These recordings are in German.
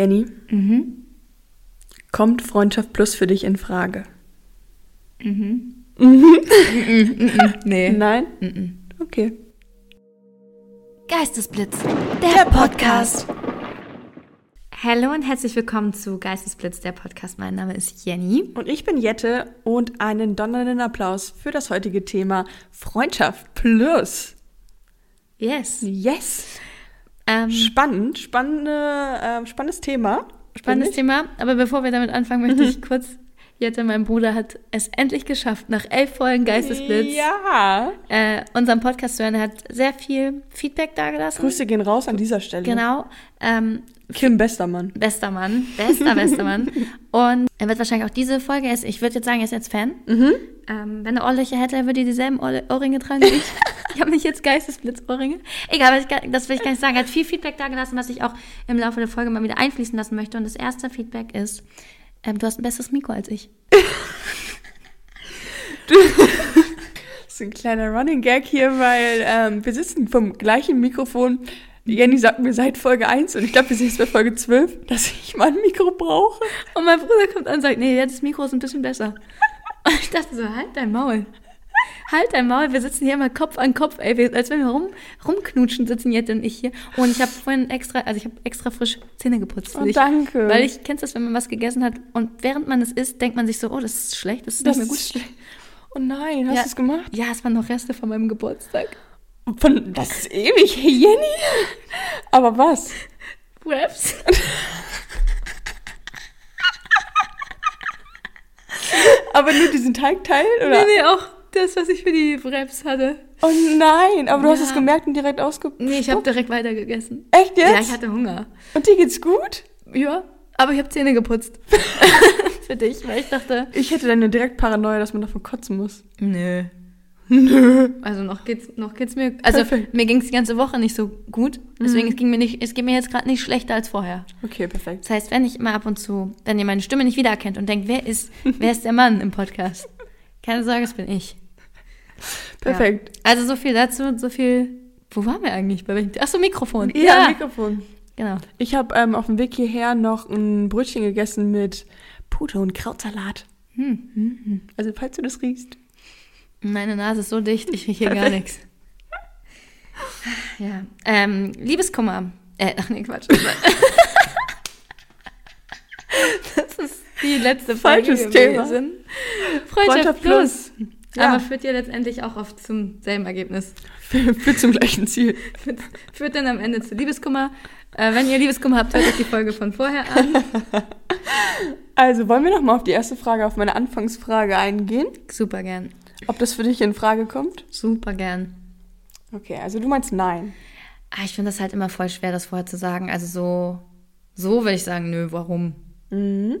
Jenny, kommt Freundschaft Plus für dich in Frage? Nee. Nein? Okay. Geistesblitz, der Podcast. Hallo und herzlich willkommen zu Geistesblitz, der Podcast. Mein Name ist Jenny. Und ich bin Jette und einen donnernden Applaus für das heutige Thema Freundschaft Plus. Yes. Yes. Ähm, Spannend, spannende, äh, spannendes Thema. spannendes Thema. Aber bevor wir damit anfangen, möchte ich kurz, Jette, mein Bruder, hat es endlich geschafft, nach elf Folgen. Geistesblitz Ja. äh, unseren Podcast zu hören. Er hat sehr viel Feedback dagelassen. Grüße gehen raus an dieser Stelle. Genau. Ähm, Kim Bestermann. bester Mann. Bester, bester Mann. Und er wird wahrscheinlich auch diese Folge, er ist, ich würde jetzt sagen, er ist jetzt Fan. Mhm. Ähm, wenn er Ohrlöcher hätte, er würde dieselben Ohr Ohrringe tragen wie ich. ich habe nicht jetzt Geistesblitzohrringe. Egal, ich, das will ich gar nicht sagen. Er hat viel Feedback dagelassen, was ich auch im Laufe der Folge mal wieder einfließen lassen möchte. Und das erste Feedback ist, ähm, du hast ein besseres Mikro als ich. Das ist ein kleiner Running Gag hier, weil ähm, wir sitzen vom gleichen Mikrofon. Jenny sagt mir seit Folge 1 und ich glaube, wir sind jetzt bei Folge 12, dass ich mal ein Mikro brauche. Und mein Bruder kommt an und sagt, nee, jetzt das Mikro ist ein bisschen besser. Und ich dachte so, halt dein Maul. Halt dein Maul, wir sitzen hier immer Kopf an Kopf, ey, wir, als wenn wir rum, rumknutschen, sitzen Jette und ich hier. Und ich habe vorhin extra, also ich habe extra frisch Zähne geputzt Oh, dich. danke. Weil ich, kennst das, wenn man was gegessen hat und während man es isst, denkt man sich so, oh, das ist schlecht, das ist Das nicht mehr ist gut. Oh nein, hast Ja. du es gemacht? Ja, es waren noch Reste von meinem Geburtstag. Von, das ist ewig, Jenny. Aber was? Wraps. Aber nur diesen Teigteil? Oder? Nee, nee, auch das, was ich für die Wraps hatte. Oh nein, aber du hast Ja. es gemerkt und direkt ausgepackt. Nee, ich habe direkt weiter gegessen. Echt jetzt? Ja, ich hatte Hunger. und dir geht's gut? Ja, aber ich habe Zähne geputzt. Für dich, weil ich dachte, Ich hätte dann direkt Paranoia, dass man davon kotzen muss. nö. Nö. Also noch geht's, noch geht's mir. Also Perfekt. mir ging's die ganze Woche nicht so gut. Deswegen es ging mir nicht, es geht mir jetzt gerade nicht schlechter als vorher. Okay, perfekt. Das heißt, wenn ich immer ab und zu, wenn ihr meine Stimme nicht wiedererkennt und denkt, wer ist, wer ist der Mann im Podcast? Keine Sorge, es bin ich. Perfekt. Ja. Also so viel dazu, so viel. Wo waren wir eigentlich? Bei welchem? Ach so, Mikrofon. Ja, Mikrofon. genau. Ich habe ähm, auf dem Weg hierher noch ein Brötchen gegessen mit Pute und Krautsalat. Hm. Mhm. Also falls du das riechst. Meine Nase ist so dicht, ich rieche hier gar nichts. Ja. Ähm, Liebeskummer. Äh, ach nee, Quatsch. Das ist die letzte Folge Falsches Thema. Freundschaft, Freundschaft plus. plus. Ja. Aber führt ja letztendlich auch oft zum selben Ergebnis. Führt zum gleichen Ziel. Führt, führt dann am Ende zu Liebeskummer. Äh, wenn ihr Liebeskummer habt, hört euch die Folge von vorher an. Also wollen wir noch mal auf die erste Frage, auf meine Anfangsfrage eingehen, Super gern. Ob das für dich in Frage kommt? Super gern. Okay, also du meinst nein. Ah, ich finde das halt immer voll schwer, das vorher zu sagen. Also so, so würde ich sagen, nö, warum? Mhm.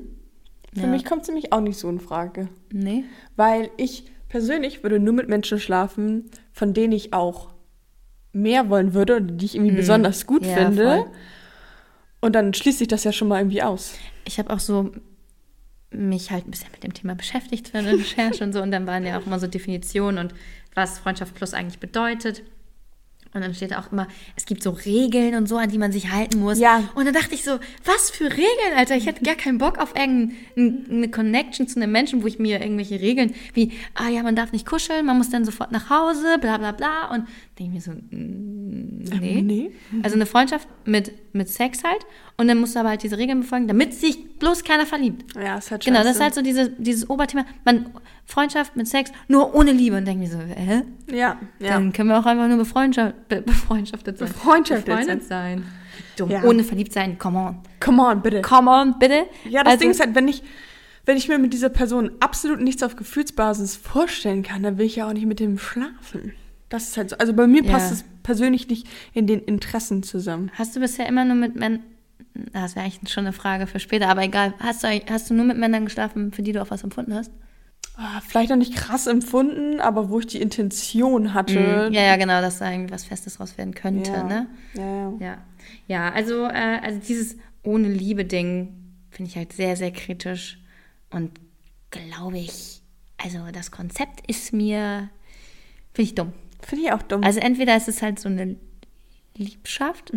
Für Ja. mich kommt es nämlich auch nicht so in Frage. Nee. Weil ich persönlich würde nur mit Menschen schlafen, von denen ich auch mehr wollen würde oder die ich irgendwie besonders gut Mhm. Ja, finde. voll. Und dann schließt sich das ja schon mal irgendwie aus. Ich habe auch so mich halt ein bisschen mit dem Thema beschäftigt für eine Recherche und so. Und dann waren ja auch immer so Definitionen und was Freundschaft plus eigentlich bedeutet. Und dann steht da auch immer, es gibt so Regeln und so, an die man sich halten muss. Ja. Und dann dachte ich so, was für Regeln, Alter? Ich hätte gar keinen Bock auf irgendeine Connection zu einem Menschen, wo ich mir irgendwelche Regeln wie, ah ja, man darf nicht kuscheln, man muss dann sofort nach Hause, bla bla bla. Und denke ich mir so, mm, nee. Ähm, nee. Also eine Freundschaft mit, mit Sex halt. Und dann musst du aber halt diese Regeln befolgen, damit sich bloß keiner verliebt. Ja, ist halt Genau, das ist scheiße. halt so diese, dieses Oberthema. Man, Freundschaft mit Sex, nur ohne Liebe. Und denke mir so, hä? Ja, ja. Dann können wir auch einfach nur befreundschaft, be, befreundschaftet sein. Befreundschaftet Befreundet sein. Dumm. Ja. Ohne verliebt sein, come on. Come on, bitte. Come on, bitte. Ja, das Also- Ding ist halt, wenn ich, wenn ich mir mit dieser Person absolut nichts auf Gefühlsbasis vorstellen kann, dann will ich ja auch nicht mit dem schlafen. Das ist halt so. Also bei mir Ja. passt es persönlich nicht in den Interessen zusammen. Hast du bisher immer nur mit Männern, das wäre eigentlich schon eine Frage für später, aber egal. Hast du, hast du nur mit Männern geschlafen, für die du auch was empfunden hast? Ah, Vielleicht noch nicht krass empfunden, aber wo ich die Intention hatte. Ja, ja, genau, dass da irgendwie was Festes raus werden könnte, Ja. ne? Ja, ja. Ja, ja also, äh, also dieses ohne Liebe-Ding finde ich halt sehr, sehr kritisch und glaube ich, also das Konzept ist mir, finde ich dumm. Finde ich auch dumm. Also entweder ist es halt so eine Liebschaft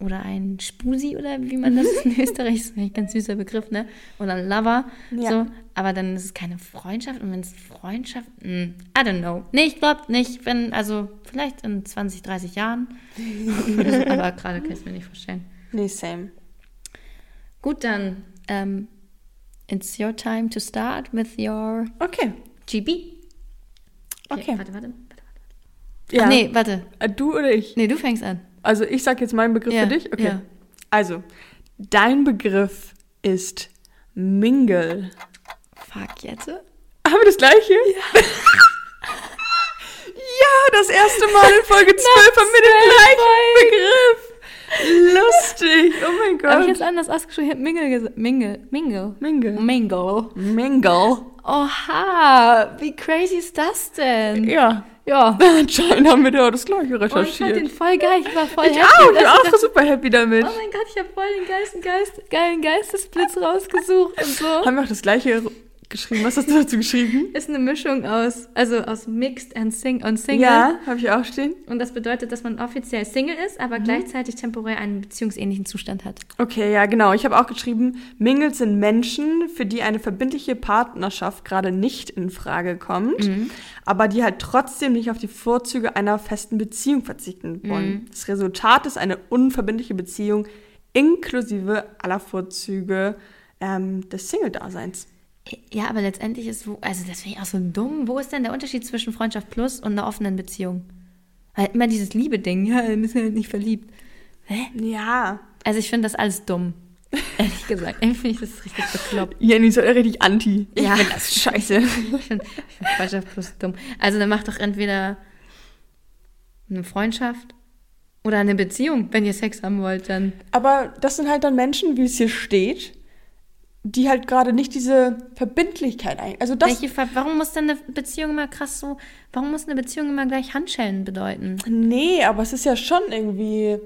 oder ein Spusi oder wie man das in Österreich ist, ein ganz süßer Begriff, ne? Oder ein Lover. Ja. So. Aber dann ist es keine Freundschaft und wenn es Freundschaft, mh, I don't know. Nee, ich glaube nicht, wenn, also vielleicht in 20, 30 Jahren. Aber gerade kann ich es mir nicht vorstellen. Nee, same. Gut, dann, ähm, it's your time to start with your Okay. GB. Okay. Warte, warte, warte. Ja. Nee, warte. Äh, Du oder ich? Nee, du fängst an. Also ich sag jetzt meinen Begriff Ja, für dich? Okay. ja. Also, dein Begriff ist Mingle. Fuck, jetzt? Haben wir das gleiche? Ja. ja, das erste Mal in Folge 12 haben wir den gleichen Begriff. Lustig. Oh mein Habe ich Gott. jetzt anders ausgeschrieben? Ich hab Mingle gesagt. Mingle. Mingle. Mingle. Mingle. Mingle. Oha, wie crazy ist das denn? Ja. Ja. Anscheinend haben wir da das gleiche Oh, ich fand den recherchiert. voll geil. Ich war voll ich happy. auch, ich auch dachte, super happy damit. Oh mein Gott, ich habe voll den geilsten Geist, geilen Geistesblitz rausgesucht und so. Haben wir auch das gleiche geschrieben? Was hast du dazu geschrieben? Ist eine Mischung aus, also aus Mixed and Sing und Single. Ja, habe ich auch stehen. Und das bedeutet, dass man offiziell Single ist, aber gleichzeitig temporär einen beziehungsähnlichen Zustand hat. Okay, ja, genau. Ich habe auch geschrieben, Mingles sind Menschen, für die eine verbindliche Partnerschaft gerade nicht in Frage kommt, aber die halt trotzdem nicht auf die Vorzüge einer festen Beziehung verzichten wollen. Das Resultat ist eine unverbindliche Beziehung inklusive aller Vorzüge ähm, des Single-Daseins. Ja, aber letztendlich ist, wo, also das finde ich auch so dumm. Wo ist denn der Unterschied zwischen Freundschaft Plus und einer offenen Beziehung? Halt immer dieses Liebe-Ding, ja, wir sind halt nicht verliebt. Hä? Ja. Also ich finde das alles dumm. Ehrlich gesagt. Irgendwie finde ich das richtig bekloppt. Jenny ist ja richtig anti. Ich Ja. finde das scheiße. Ich finde ich find Freundschaft Plus dumm. Also dann macht doch entweder eine Freundschaft oder eine Beziehung. Wenn ihr Sex haben wollt, dann. Aber das sind halt dann Menschen, wie es hier steht, die halt gerade nicht diese Verbindlichkeit ein. Also das. Welche, Ver- warum muss denn eine Beziehung immer krass so, warum muss eine Beziehung immer gleich Handschellen bedeuten? Nee, aber es ist ja schon irgendwie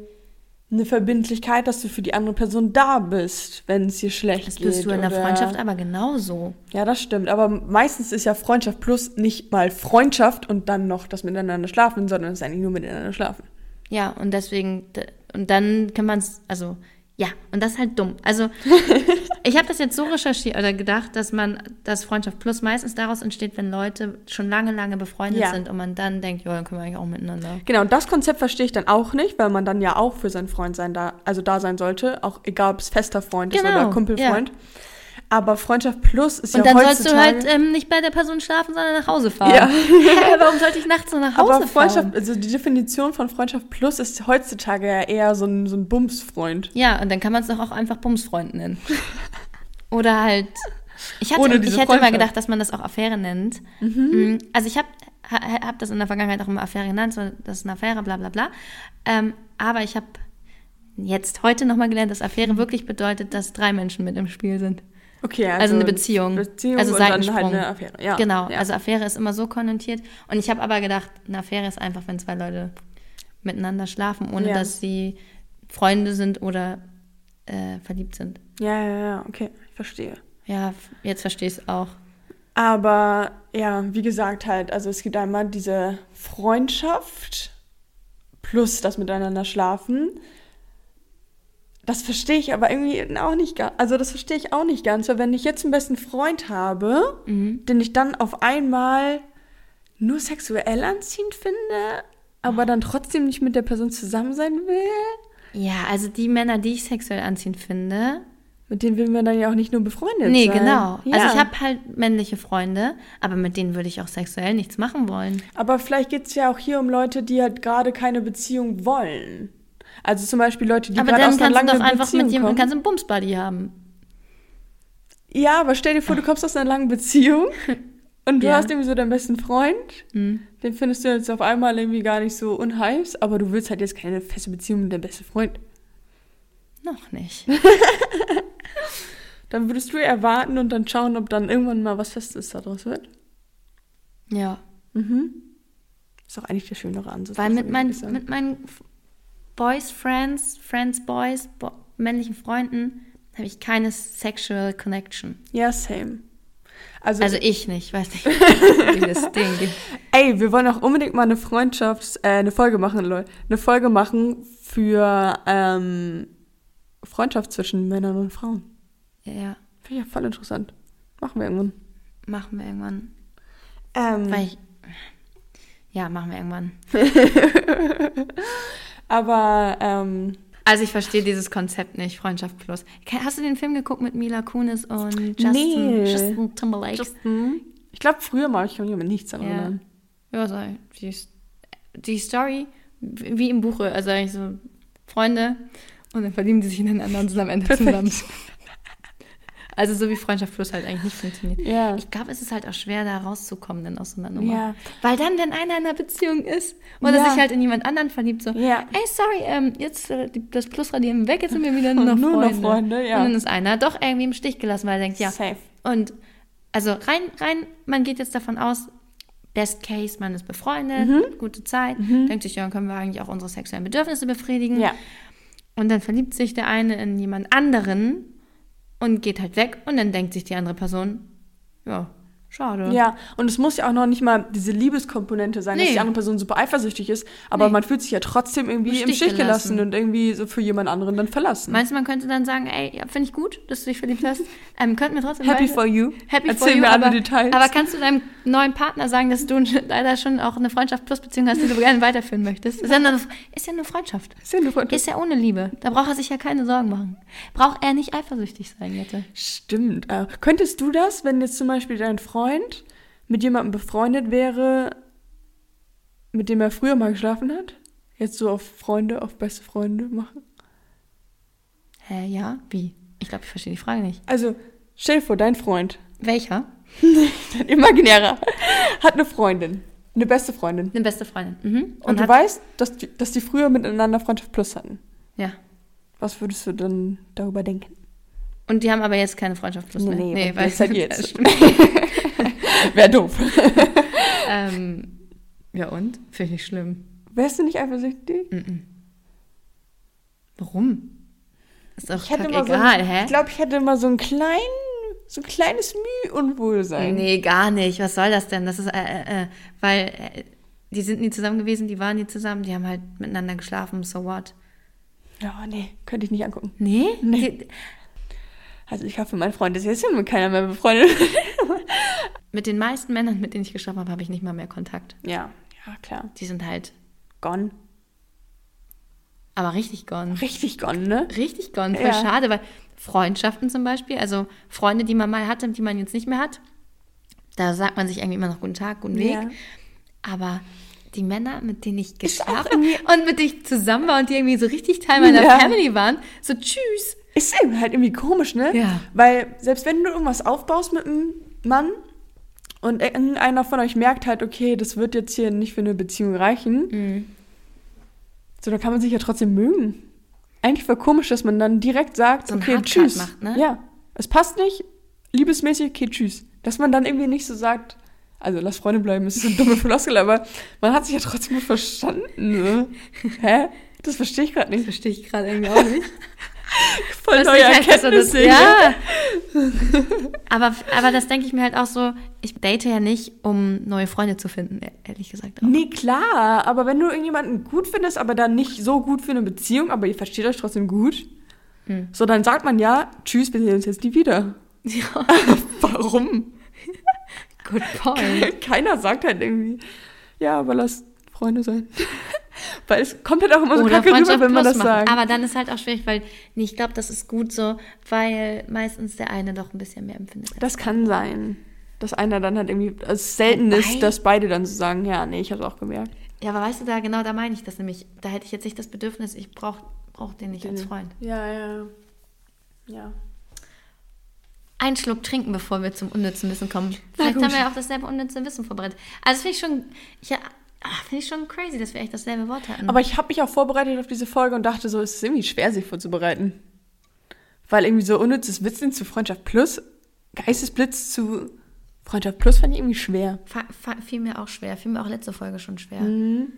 eine Verbindlichkeit, dass du für die andere Person da bist, wenn es dir schlecht Das geht. bist du in der Freundschaft aber genauso. Ja, das stimmt. Aber meistens ist ja Freundschaft plus nicht mal Freundschaft und dann noch das miteinander schlafen, sondern es ist eigentlich nur miteinander schlafen. Ja, und deswegen, und dann kann man es, also, ja, und das ist halt dumm. Also, ich habe das jetzt so recherchiert oder gedacht, dass man, dass Freundschaft Plus meistens daraus entsteht, wenn Leute schon lange, lange befreundet Ja. sind und man dann denkt, ja, dann können wir eigentlich auch miteinander. Genau, und das Konzept verstehe ich dann auch nicht, weil man dann ja auch für seinen Freund sein da, also da sein sollte, auch egal ob es fester Freund ist Genau, oder Kumpelfreund. Aber Freundschaft plus ist Und ja dann sollst du heutzutage. halt ähm, nicht bei der Person schlafen, sondern nach Hause fahren. Ja. Hä, warum sollte ich nachts so nach Hause aber Freundschaft, fahren? also die Definition von Freundschaft plus ist heutzutage ja eher so ein, so ein Bumsfreund. Ja, und dann kann man es doch auch einfach Bumsfreund nennen. Oder halt. Ich, hatte, Ohne ich diese hätte immer Freundschaft. gedacht, dass man das auch Affäre nennt. Mhm. Also ich habe ha, hab das in der Vergangenheit auch immer Affäre genannt, so, das ist eine Affäre, bla bla bla. Ähm, aber ich habe jetzt heute nochmal gelernt, dass Affäre wirklich bedeutet, dass drei Menschen mit im Spiel sind. Okay, also, Also, eine Beziehung. Beziehung also dann Seitensprung. halt eine Affäre. Ja. Genau, ja. also Affäre ist immer so konnotiert. Und ich habe aber gedacht, eine Affäre ist einfach, wenn zwei Leute miteinander schlafen, ohne Ja. dass sie Freunde sind oder äh, verliebt sind. ja, ja, ja, okay, ich verstehe. Ja, jetzt verstehe ich es auch. Aber ja, wie gesagt halt, also es gibt einmal diese Freundschaft plus das miteinander schlafen. Das verstehe ich aber irgendwie auch nicht ganz. Also das verstehe ich auch nicht ganz, weil wenn ich jetzt einen besten Freund habe, Mhm. den ich dann auf einmal nur sexuell anziehend finde, aber dann trotzdem nicht mit der Person zusammen sein will, Ja, also die Männer, die ich sexuell anziehend finde. mit denen will man dann ja auch nicht nur befreundet Nee, sein. genau. Ja. Also ich habe halt männliche Freunde, aber mit denen würde ich auch sexuell nichts machen wollen. Aber vielleicht geht es ja auch hier um Leute, die halt gerade keine Beziehung wollen. Also zum Beispiel Leute, die aber gerade dann aus einer kannst du langen doch einfach Beziehung mit jemandem, kommen. kannst du einen Bumsbuddy haben. Ja, aber stell dir vor, du kommst aus einer langen Beziehung und du Ja. hast irgendwie so deinen besten Freund. Mhm. Den findest du jetzt auf einmal irgendwie gar nicht so unheiß, aber du willst halt jetzt keine feste Beziehung mit deinem besten Freund. Noch nicht. Dann würdest du erwarten und dann schauen, ob dann irgendwann mal was Festes daraus wird. Ja. Mhm. Ist auch eigentlich der schönere Ansatz. Weil mit, mein, mit meinen Boys, Friends, Friends, Boys, bo männlichen Freunden habe ich keine Sexual Connection. Ja, same. Also, Also ich nicht, weiß nicht, wie das Ding geht. ey, wir wollen auch unbedingt mal eine Freundschafts-, äh, eine Folge machen, Leute. Eine Folge machen für ähm, Freundschaft zwischen Männern und Frauen. Ja, Finde ich ja voll interessant. Machen wir irgendwann. machen wir irgendwann. Ähm, Weil ich, ja, machen wir irgendwann. aber ähm, Also ich verstehe dieses Konzept nicht, Freundschaft plus. Hast du den Film geguckt mit Mila Kunis und Justin, Nee. Justin Timberlake? Justin, ich glaube, früher mal, ich kann mich aber nichts daran Ja. erinnern. Ja, so, die, die Story, wie im Buche, also eigentlich so Freunde und dann verlieben die sich ineinander und sind am Ende Perfekt. zusammen. Also so wie Freundschaft plus halt eigentlich nicht funktioniert. Ja. Ich glaube, es ist halt auch schwer, da rauszukommen dann aus so einer Nummer. Ja. Weil dann, wenn einer in einer Beziehung ist oder Ja. sich halt in jemand anderen verliebt, so, Ja. ey, sorry, ähm, jetzt äh, das Plus radieren weg, jetzt sind wir wieder nur noch Nur noch Freunde. Freunde, ja. Und dann ist einer doch irgendwie im Stich gelassen, weil er denkt, ja. Safe. Und also rein, rein, man geht jetzt davon aus, Best Case, man ist befreundet, Mhm. gute Zeit, denkt sich, ja, dann können wir eigentlich auch unsere sexuellen Bedürfnisse befriedigen. Ja. Und dann verliebt sich der eine in jemand anderen und geht halt weg und dann denkt sich die andere Person, ja, schade. Ja, und es muss ja auch noch nicht mal diese Liebeskomponente sein, dass Nee. die andere Person super eifersüchtig ist, aber Nee. man fühlt sich ja trotzdem irgendwie Im im Stich Stich gelassen gelassen. und irgendwie so für jemand anderen dann verlassen. Meinst du, man könnte dann sagen, ey, ja, finde ich gut, dass du dich verliebt hast. Ähm, könnten wir trotzdem Happy weiter- for you. Happy Erzähl for you, mir alle aber, Details. aber kannst du deinem neuen Partner sagen, dass du leider schon auch eine Freundschaft plus Beziehung hast, die du gerne weiterführen möchtest? Ist ja nur, ist ja nur Freundschaft. Ist ja eine Freundschaft. Ist ja ohne Liebe. Da braucht er sich ja keine Sorgen machen. Braucht er nicht eifersüchtig sein, Jette. Stimmt. Äh, könntest du das, wenn jetzt zum Beispiel dein Freund mit jemandem befreundet wäre, mit dem er früher mal geschlafen hat, jetzt so auf Freunde, auf beste Freunde machen? Hä, ja? Wie? Ich glaube, ich verstehe die Frage nicht. Also, stell dir vor, dein Freund, Welcher? dein imaginärer, hat eine Freundin, eine beste Freundin. Eine beste Freundin. Mhm. Und, du hat, weißt, dass die, dass die früher miteinander Freundschaft Plus hatten. Ja. Was würdest du dann darüber denken? Und die haben aber jetzt keine Freundschaft plus mehr. Nee, weil das halt jetzt. Wäre doof. ähm, ja und? Finde ich schlimm. Wärst du nicht eifersüchtig? Warum? Ist doch Ich hätte immer so egal, ein, hä? Ich glaube, ich hätte immer so ein klein, so ein kleines Mühe-Unwohlsein. Nee, gar nicht. Was soll das denn? Das ist, äh, äh, äh, weil äh, die sind nie zusammen gewesen, die waren nie zusammen, die haben halt miteinander geschlafen, so what? Ja, nee, könnte ich nicht angucken. Nee? Nee. Die, Also ich hoffe, mein Freund ist jetzt mit keiner mehr befreundet. mit den meisten Männern, mit denen ich geschlafen habe, habe ich nicht mal mehr Kontakt. ja, ja, klar. Die sind halt Gone. aber richtig gone. Richtig gone, ne? Richtig gone. Voll Ja. schade, weil Freundschaften zum Beispiel, also Freunde, die man mal hatte, die man jetzt nicht mehr hat, da sagt man sich irgendwie immer noch guten Tag, guten Weg. Ja. Aber die Männer, mit denen ich geschlafen und mit denen ich zusammen war und die irgendwie so richtig Teil meiner Ja. Family waren, so tschüss. Ist eben halt irgendwie komisch, ne? Ja. Weil selbst wenn du irgendwas aufbaust mit einem Mann und irgendeiner von euch merkt halt, okay, das wird jetzt hier nicht für eine Beziehung reichen, Mhm. so dann kann man sich ja trotzdem mögen. Eigentlich voll komisch, dass man dann direkt sagt, So okay, tschüss. macht, ne? Ja, es passt nicht, liebesmäßig, okay, tschüss. Dass man dann irgendwie nicht so sagt, also lass Freunde bleiben, das ist eine dumme Floskel, aber man hat sich ja trotzdem gut verstanden. Ne? Hä? Das verstehe ich gerade nicht. Verstehe ich gerade irgendwie auch nicht. Voll Das neue halt das- Erkenntnisse. ja. aber, aber das denke ich mir halt auch so, ich date ja nicht, um neue Freunde zu finden, e- ehrlich gesagt. Auch. Nee, klar, aber wenn du irgendjemanden gut findest, aber dann nicht so gut für eine Beziehung, aber ihr versteht euch trotzdem gut, Hm. so dann sagt man ja, tschüss, wir sehen uns jetzt nie wieder. Ja, Warum? good point. Keiner sagt halt irgendwie, ja, aber lass Freunde sein. Weil es kommt halt auch immer so Oder kacke rüber, wenn man das machen. sagt. Aber dann ist halt auch schwierig, weil nee, ich glaube, das ist gut so, weil meistens der eine doch ein bisschen mehr empfindet. das kann sein. Dass einer dann halt irgendwie, also es selten Wobei- ist, dass beide dann so sagen, ja, nee, ich hab's auch gemerkt. Ja, aber weißt du, da genau da meine ich das nämlich. Da hätte ich jetzt nicht das Bedürfnis, ich brauche brauch den nicht als Freund. Ja, ja. Ja. Einen Schluck trinken, bevor wir zum unnützen Wissen kommen. Vielleicht haben wir ja auch dasselbe unnütze Wissen vorbereitet. Also das finde ich schon, ja, finde ich schon crazy, dass wir echt dasselbe Wort hatten. Aber ich habe mich auch vorbereitet auf diese Folge und dachte so, es ist irgendwie schwer, sich vorzubereiten. Weil irgendwie so unnützes Witzen zu Freundschaft Plus, Geistesblitz zu Freundschaft Plus fand ich irgendwie schwer. Fa- fiel mir auch schwer, fiel mir auch letzte Folge schon schwer. Mhm.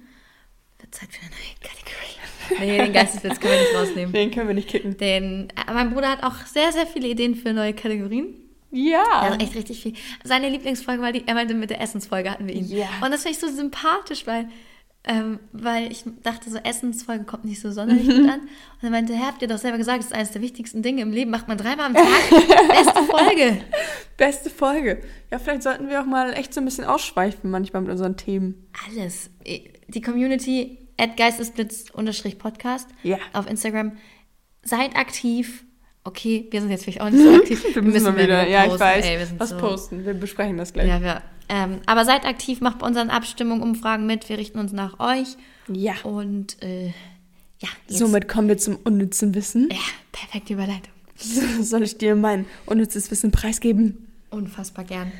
Wird Zeit für eine neue Kategorie. Nee, den Geisteswitz können wir nicht rausnehmen. Den können wir nicht kicken. Den, äh, mein Bruder hat auch sehr, sehr viele Ideen für neue Kategorien. Ja. Also echt richtig viel. Seine Lieblingsfolge war die, er meinte, mit der Essensfolge hatten wir ihn. Ja. Und das finde ich so sympathisch, weil, ähm, weil ich dachte, so Essensfolge kommt nicht so sonderlich gut an. Und er meinte, Herr, habt ihr doch selber gesagt, das ist eines der wichtigsten Dinge im Leben, macht man dreimal am Tag. Beste Folge. Beste Folge. Ja, vielleicht sollten wir auch mal echt so ein bisschen ausschweifen manchmal mit unseren Themen. Alles. Die Community at geistesblitz-podcast Ja. auf Instagram. Seid aktiv. Okay, wir sind jetzt vielleicht auch nicht so aktiv. Wir müssen mal mehr wieder, ja, ich weiß, Ey, was so- posten. Wir besprechen das gleich. Ja, wir, ähm, aber seid aktiv, macht bei unseren Abstimmungen, Umfragen mit. Wir richten uns nach euch. Ja. Und äh, ja, jetzt, Somit kommen wir zum unnützen Wissen. ja, perfekte Überleitung. Soll ich dir mein unnützes Wissen preisgeben? Unfassbar gern.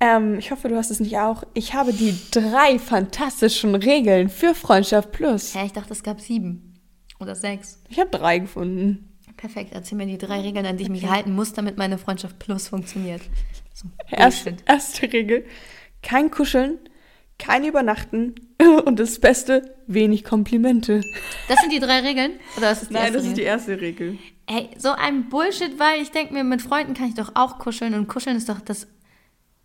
Ähm, ich hoffe, du hast es nicht auch. Ich habe die drei fantastischen Regeln für Freundschaft Plus. Ja, ich dachte, es gab sieben oder sechs. Ich habe drei gefunden. Perfekt, erzähl mir die drei Regeln, an die ich mich halten muss, damit meine Freundschaft Plus funktioniert. So, erste Regel: kein Kuscheln, kein Übernachten und das Beste: wenig Komplimente. Das sind die drei Regeln? Oder ist die Nein, erste das ist die Regel? erste Regel. Ey, so ein Bullshit, weil ich denke mir, mit Freunden kann ich doch auch kuscheln und kuscheln ist doch das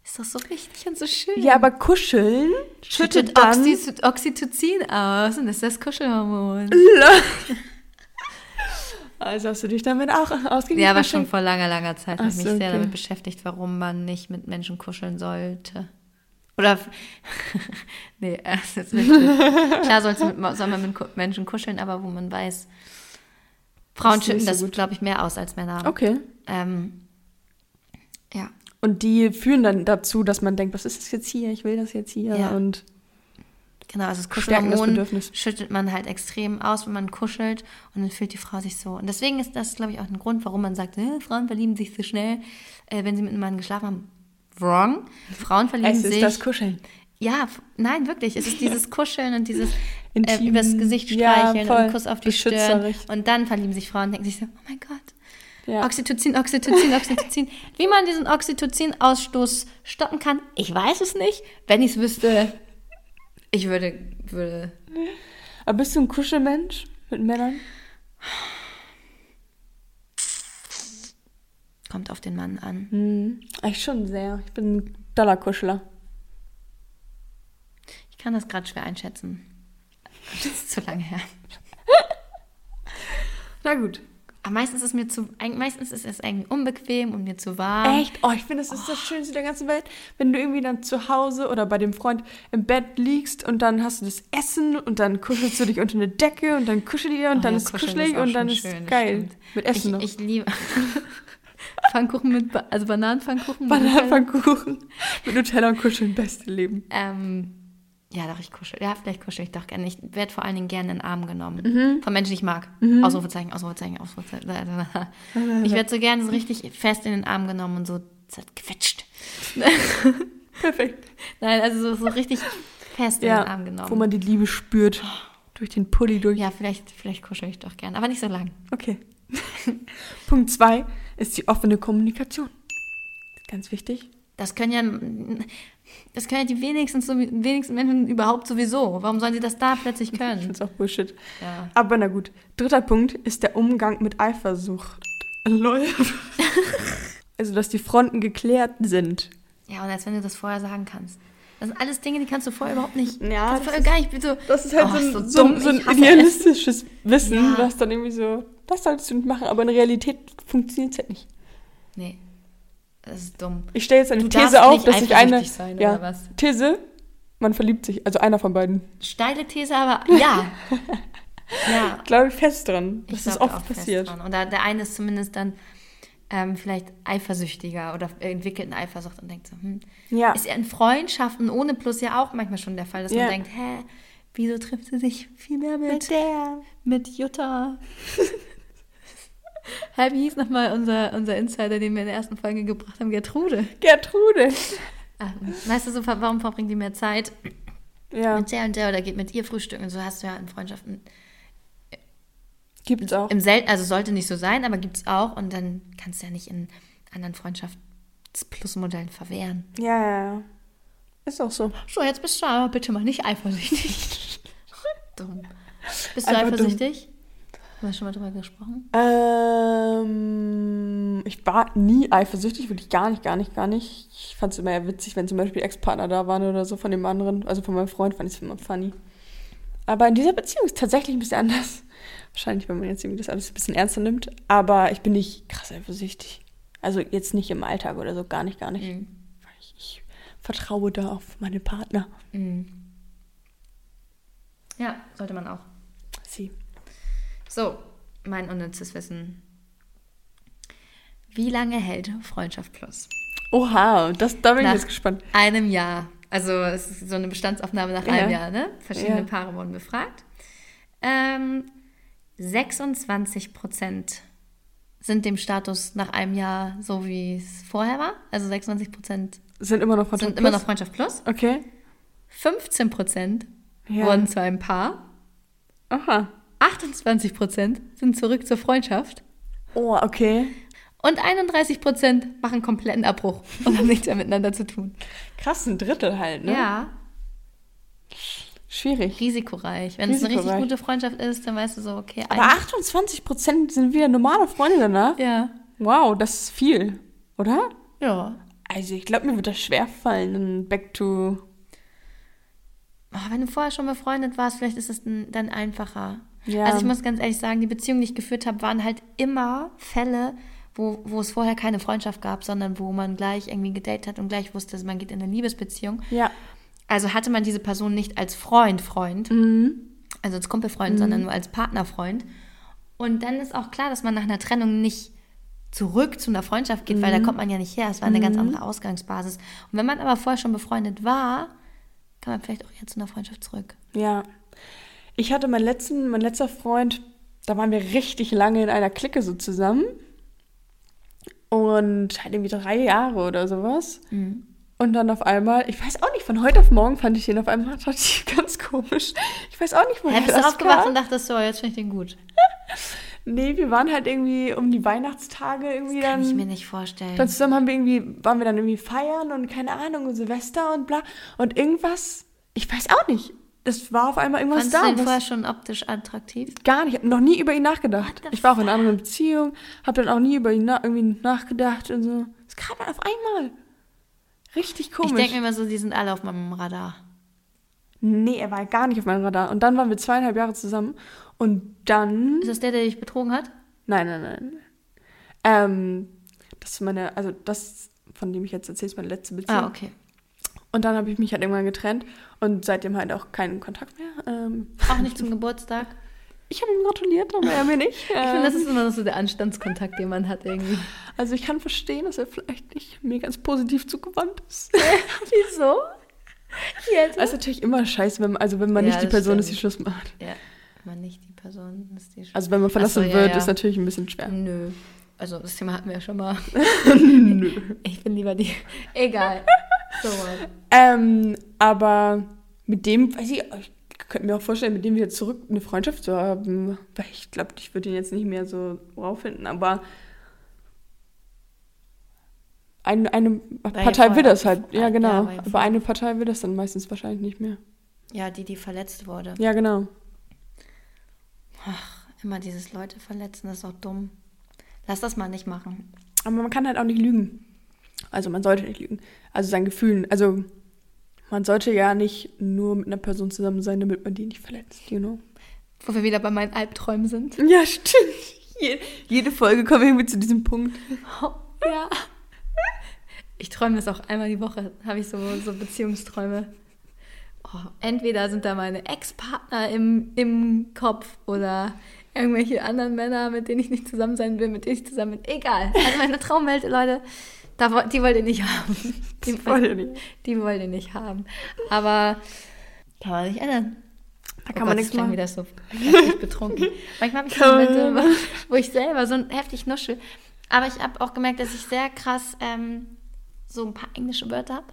ist doch so richtig und so schön. Ja, aber kuscheln schüttet, schüttet. Oxy Oxytocin aus und das ist das Kuschelhormon. Also hast du dich damit auch ausgegeben? Ja, aber schon vor langer, langer Zeit habe ich mich so, sehr okay. damit beschäftigt, warum man nicht mit Menschen kuscheln sollte. Oder, nee, äh, das ist nicht. Klar mit, soll man mit Menschen kuscheln, aber wo man weiß, Frauen Das schütten so das, glaube ich, mehr aus als Männer. Okay. Ähm, ja, Und die führen dann dazu, dass man denkt, was ist das jetzt hier? Ich will das jetzt hier. Ja. Und genau, also das Kuschelhormon schüttet man halt extrem aus, wenn man kuschelt und dann fühlt die Frau sich so. Und deswegen ist das, glaube ich, auch ein Grund, warum man sagt, äh, Frauen verlieben sich so schnell, äh, wenn sie mit einem Mann geschlafen haben. Wrong. Frauen verlieben es sich ist das Kuscheln. Ja, nein, wirklich. Es ist dieses Kuscheln und dieses äh, übers Gesicht Ja, streicheln voll. und Kuss auf die Stirn. Und dann verlieben sich Frauen und denken sich so, oh mein Gott. Ja. Oxytocin, Oxytocin, Oxytocin. Wie man diesen Oxytocin-Ausstoß stoppen kann, ich weiß es nicht. Wenn ich es wüsste, ich würde, würde. Aber bist du ein Kuschelmensch mit Männern? Kommt auf den Mann an. Hm, ich schon sehr. Ich bin ein Dollarkuschler. Ich kann das gerade schwer einschätzen. Das ist zu lange her. Na gut. Aber meistens ist mir zu, meistens ist es irgendwie unbequem und mir zu warm. Echt? Oh, ich finde, das ist das Schönste der ganzen Welt, wenn du irgendwie dann zu Hause oder bei dem Freund im Bett liegst und dann hast du das Essen und dann kuschelst du dich unter eine Decke und dann kuschelt ihr und Oh dann ja, ist kuschelig auch und dann ist schön, das geil. Mit Essen noch. ich, ich liebe Pfannkuchen mit, Ba- also Bananenpfannkuchen. Bananenpfannkuchen mit Nutella und Kuscheln, beste Leben. Ähm, ja, doch, ich kuschel. Ja, vielleicht kuschel ich doch gerne. Ich werde vor allen Dingen gerne in den Arm genommen. Mhm. Von Menschen, die ich mag. Ausrufezeichen, Ausrufezeichen, Ausrufezeichen. Ich werde so gerne so richtig fest in den Arm genommen und so zerquetscht. Perfekt. Nein, also so, so richtig fest in den Ja, Arm genommen. wo man die Liebe spürt. Durch den Pulli durch. ja, vielleicht, vielleicht kuschel ich doch gerne, aber nicht so lang. Okay. Punkt zwei ist die offene Kommunikation. Ganz wichtig. Das können ja, das können ja die wenigsten, so- wenigsten Menschen überhaupt sowieso. Warum sollen sie das da plötzlich Ich können? finde es auch Bullshit. Ja. Aber na gut. Dritter Punkt ist der Umgang mit Eifersucht. Lol. also, dass die Fronten geklärt sind. Ja, und als wenn du das vorher sagen kannst. Das sind alles Dinge, die kannst du vorher überhaupt nicht. Ja, das vorher gar nicht so. Das ist halt Oh, so, ein, ist so, dumm. so ein Ich idealistisches Wissen, Ja. was dann irgendwie so, das solltest du nicht machen, aber in Realität funktioniert es halt nicht. Nee. Das ist dumm. Ich stelle jetzt eine Du These auf, dass ich eine. sein, ja, oder was? These, man verliebt sich, also einer von beiden. Steile These, aber ja. ja. Glaube ich fest dran, dass Ich das glaub da oft passiert. Und da, der eine ist zumindest dann ähm, vielleicht eifersüchtiger oder entwickelt eine Eifersucht und denkt so, hm, Ja. ist ja in Freundschaften ohne Plus ja auch manchmal schon der Fall, dass Ja. man denkt, hä, wieso trifft sie sich viel mehr mit, der. mit Jutta? wie hieß nochmal unser, unser Insider, den wir in der ersten Folge gebracht haben? Gertrude. Gertrude. Ähm, weißt du, so, warum verbringt die mehr Zeit Ja, mit der und der oder geht mit ihr frühstücken? Und so hast du ja in Freundschaften gibt's auch. Im Selten, also sollte nicht so sein, aber gibt es auch und dann kannst du ja nicht in anderen Freundschafts-Plus-Modellen verwehren. Ja, ja, ja. Ist auch so. So, jetzt bist du aber bitte mal nicht eifersüchtig. dumm. Bist du Einfach dumm. Haben wir schon mal drüber gesprochen? Ähm, ich war nie eifersüchtig, wirklich gar nicht, gar nicht, gar nicht. Ich fand es immer eher witzig, wenn zum Beispiel Ex-Partner da waren oder so von dem anderen, also von meinem Freund, fand ich es immer funny. Aber in dieser Beziehung ist tatsächlich ein bisschen anders. Wahrscheinlich, wenn man jetzt irgendwie das alles ein bisschen ernster nimmt. Aber ich bin nicht krass eifersüchtig. Also jetzt nicht im Alltag oder so, gar nicht, gar nicht. Mhm. Weil ich, ich vertraue da auf meine Partner. Mhm. Ja, sollte man auch. Sie. So, mein unnützes Wissen. Wie lange hält Freundschaft Plus? Oha, das, da bin ich Nach jetzt gespannt. einem Jahr. Also es ist so eine Bestandsaufnahme nach einem Ja. Jahr, ne? Verschiedene Ja. Paare wurden befragt. Ähm, 26 Prozent sind dem Status nach einem Jahr so, wie es vorher war. Also 26 Prozent Sind immer noch Freundschaft sind immer noch Plus? Freundschaft Plus. Okay. 15 Prozent Ja. wurden zu einem Paar. Aha. 28 Prozent sind zurück zur Freundschaft. Oh, okay. Und 31 Prozent machen kompletten Abbruch und haben nichts mehr miteinander zu tun. Krass, ein Drittel halt, ne? Ja, Schwierig. risikoreich. Wenn es eine richtig Risikoreich. gute Freundschaft ist, dann weißt du so, okay, Aber eigentlich- 28 Prozent sind wieder normale Freunde danach? Ja. Wow, das ist viel, oder? Ja. Also ich glaube, mir wird das schwer fallen, back to... Oh, wenn du vorher schon befreundet warst, vielleicht ist es dann einfacher. Ja. Also ich muss ganz ehrlich sagen, die Beziehungen, die ich geführt habe, waren halt immer Fälle, wo, wo es vorher keine Freundschaft gab, sondern wo man gleich irgendwie gedatet hat und gleich wusste, man geht in eine Liebesbeziehung. Ja. Also hatte man diese Person nicht als Freund, Freund, Mhm. also als Kumpelfreund, sondern nur als Partnerfreund. Und dann ist auch klar, dass man nach einer Trennung nicht zurück zu einer Freundschaft geht, weil da kommt man ja nicht her. Es war eine ganz andere Ausgangsbasis. Und wenn man aber vorher schon befreundet war, kann man vielleicht auch jetzt zu einer Freundschaft zurück. Ja. Ich hatte meinen letzten, mein letzter Freund, da waren wir richtig lange in einer Clique so zusammen. Und halt irgendwie drei Jahre oder sowas. Und dann auf einmal, ich weiß auch nicht, von heute auf morgen fand ich den auf einmal ganz komisch. Ich weiß auch nicht, woher Hä, bist du das aufgewacht kam. und dachtest so, jetzt finde ich den gut. Nee, wir waren halt irgendwie um die Weihnachtstage irgendwie Kann ich mir dann. nicht vorstellen. Dann zusammen haben wir irgendwie, waren wir dann irgendwie feiern und keine Ahnung, und Silvester und bla. Und irgendwas, ich weiß auch nicht. Es war auf einmal irgendwas Fandest du da. den was- vorher schon optisch attraktiv? Gar nicht, ich noch nie über ihn nachgedacht. Ich war auch in einer anderen Beziehung, habe dann auch nie über ihn na irgendwie nachgedacht und so. Es kam dann auf einmal. Richtig komisch. Ich denke mir immer so, die sind alle auf meinem Radar. nee, er war gar nicht auf meinem Radar. Und dann waren wir zweieinhalb Jahre zusammen. Und dann. Ist das der, der dich betrogen hat? Nein, nein, nein. Ähm, das ist meine, also das, von dem ich jetzt erzähle, ist meine letzte Beziehung. Ah, okay. Und dann habe ich mich halt irgendwann getrennt und seitdem halt auch keinen Kontakt mehr. Ähm, Auch nicht zum Geburtstag. ich habe ihm gratuliert, aber er mir nicht. Ich finde, das ist immer noch so der Anstandskontakt, den man hat irgendwie. Also ich kann verstehen, dass er vielleicht nicht mir ganz positiv zugewandt ist. Wieso? Jetzt? Ist natürlich immer scheiße, wenn man, also wenn man Ja, nicht die Person ist, stimmt. die Schluss macht. Ja, wenn man nicht die Person ist, die Also wenn man verlassen so, ja, wird, ja. ist natürlich ein bisschen schwer. Nö. Also das Thema hatten wir ja schon mal. Nö. Ich bin lieber die. Egal. So. Ähm, aber mit dem, weiß ich, ich könnte mir auch vorstellen, mit dem wieder zurück eine Freundschaft zu haben. Weil ich glaube, ich würde ihn jetzt nicht mehr so wow finden, aber eine, eine Partei will das halt. Ja, genau. ja aber eine Partei will das dann meistens wahrscheinlich nicht mehr. Ja, die, die verletzt wurde. Ja, genau. Ach, immer dieses Leute verletzen, das ist auch dumm. Lass das mal nicht machen. Aber man kann halt auch nicht lügen. Also man sollte nicht lügen. Also seinen Gefühlen. Also man sollte ja nicht nur mit einer Person zusammen sein, damit man die nicht verletzt, you know? Wo wir wieder bei meinen Albträumen sind. Ja, stimmt. Je, jede Folge kommen wir irgendwie zu diesem Punkt. ja. Ich träume das auch einmal die Woche, habe ich so, so Beziehungsträume. Oh, entweder sind da meine Ex-Partner im, im Kopf oder irgendwelche anderen Männer, mit denen ich nicht zusammen sein will, mit denen ich zusammen bin. Egal. Also meine Traumwelt, Leute, da, die wollt ihr nicht haben. Die, wollt ihr nicht. Die wollt ihr nicht haben. Aber kann man nicht ändern. Da Oh kann man Gott, nichts machen. wieder so heftig betrunken. Manchmal habe ich so Momente, wo ich selber so heftig nuschel. Aber ich habe auch gemerkt, dass ich sehr krass ähm, so ein paar englische Wörter habe,